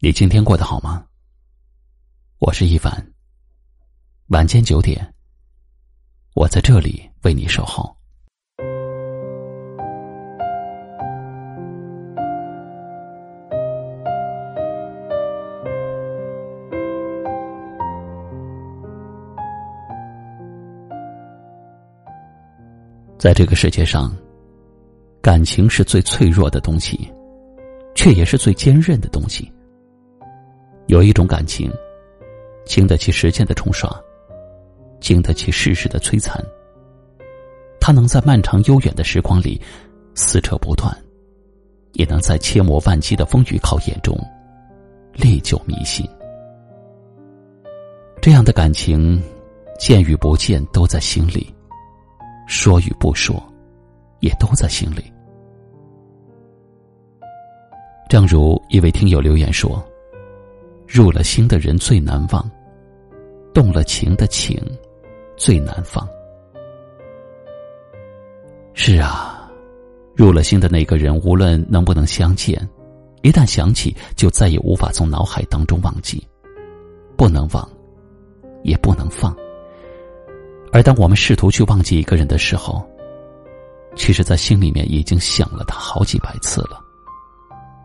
你今天过得好吗？我是一凡。晚间九点，我在这里为你守候。在这个世界上，感情是最脆弱的东西，却也是最坚韧的东西。有一种感情，经得起时间的冲刷，经得起世事的摧残。它能在漫长悠远的时光里撕扯不断，也能在千磨万击的风雨考验中历久弥新。这样的感情，见与不见都在心里，说与不说也都在心里。正如一位听友留言说。入了心的人最难忘，动了情的情最难放。是啊，入了心的那个人，无论能不能相见，一旦想起，就再也无法从脑海当中忘记，不能忘，也不能放。而当我们试图去忘记一个人的时候，其实，在心里面已经想了他好几百次了，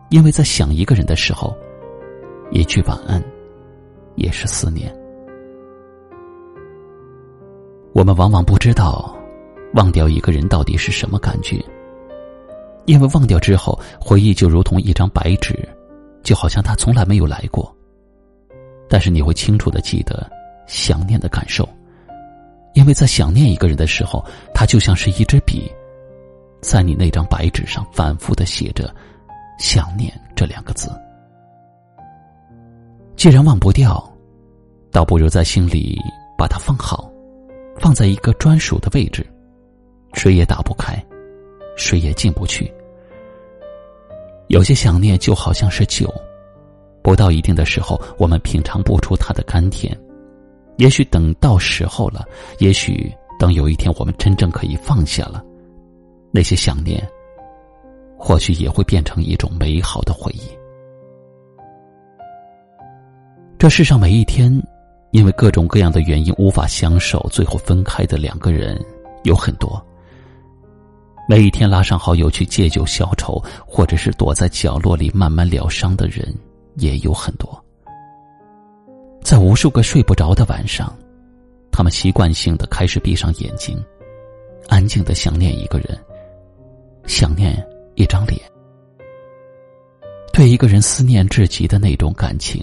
因为在想一个人的时候。一句晚安，也是思念。我们往往不知道，忘掉一个人到底是什么感觉。因为忘掉之后，回忆就如同一张白纸，就好像他从来没有来过。但是你会清楚的记得想念的感受，因为在想念一个人的时候，他就像是一支笔，在你那张白纸上反复的写着“想念”这两个字。既然忘不掉，倒不如在心里把它放好，放在一个专属的位置，谁也打不开，谁也进不去。有些想念就好像是酒，不到一定的时候，我们品尝不出它的甘甜。也许等到时候了，也许等有一天我们真正可以放下了，那些想念，或许也会变成一种美好的回忆。这世上每一天，因为各种各样的原因无法相守，最后分开的两个人有很多。每一天拉上好友去借酒消愁，或者是躲在角落里慢慢疗伤的人也有很多。在无数个睡不着的晚上，他们习惯性的开始闭上眼睛，安静的想念一个人，想念一张脸，对一个人思念至极的那种感情。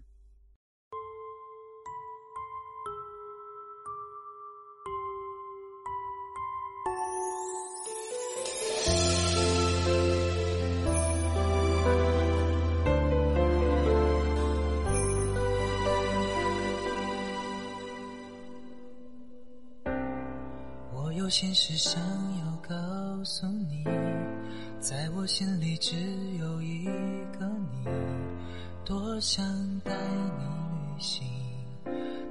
心事想要告诉你，在我心里只有一个你，多想带你旅行，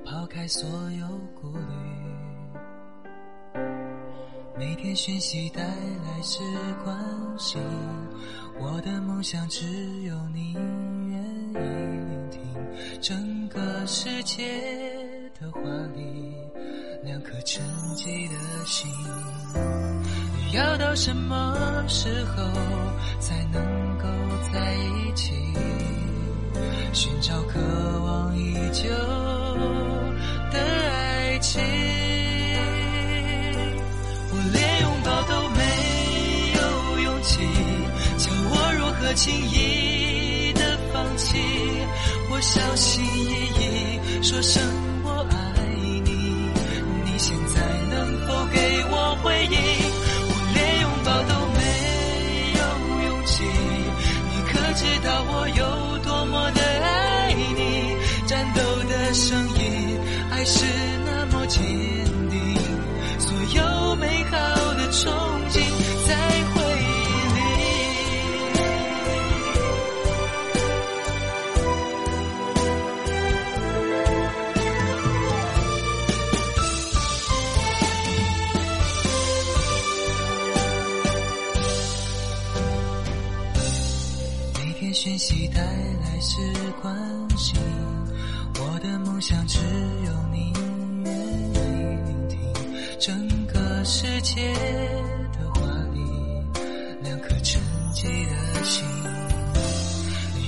抛开所有顾虑。每天讯息带来是关心，我的梦想只有你愿意聆听，整个世界的华丽。两颗沉寂的心，要到什么时候才能够在一起？寻找渴望已久的爱情。我连拥抱都没有勇气，叫我如何轻易的放弃？我小心翼翼说声。道我有多么的爱你，战斗的声音，爱是。讯息带来是关心，我的梦想只有你愿意聆听。整个世界的华丽，两颗沉寂的心，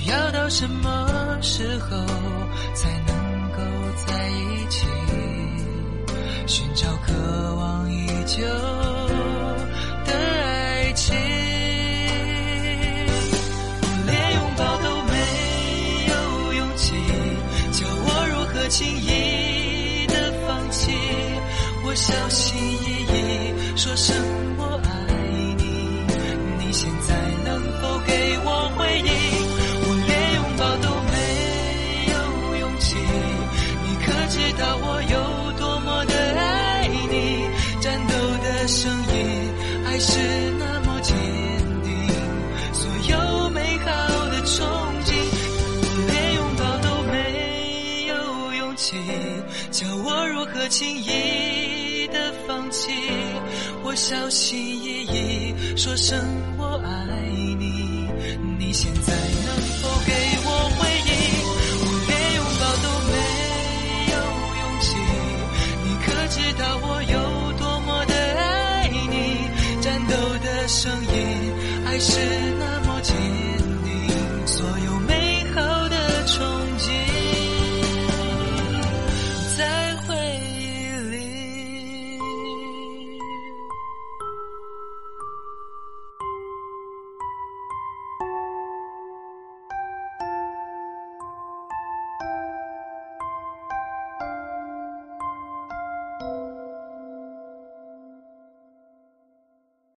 要到什么时候才能够在一起？寻找渴望已久轻易的放弃？我小心翼翼说声我爱你，你现在能否给我回应？我连拥抱都没有勇气，你可知道我有多么的爱你？战斗的声音还是那如何轻易的放弃？我小心翼翼说声我爱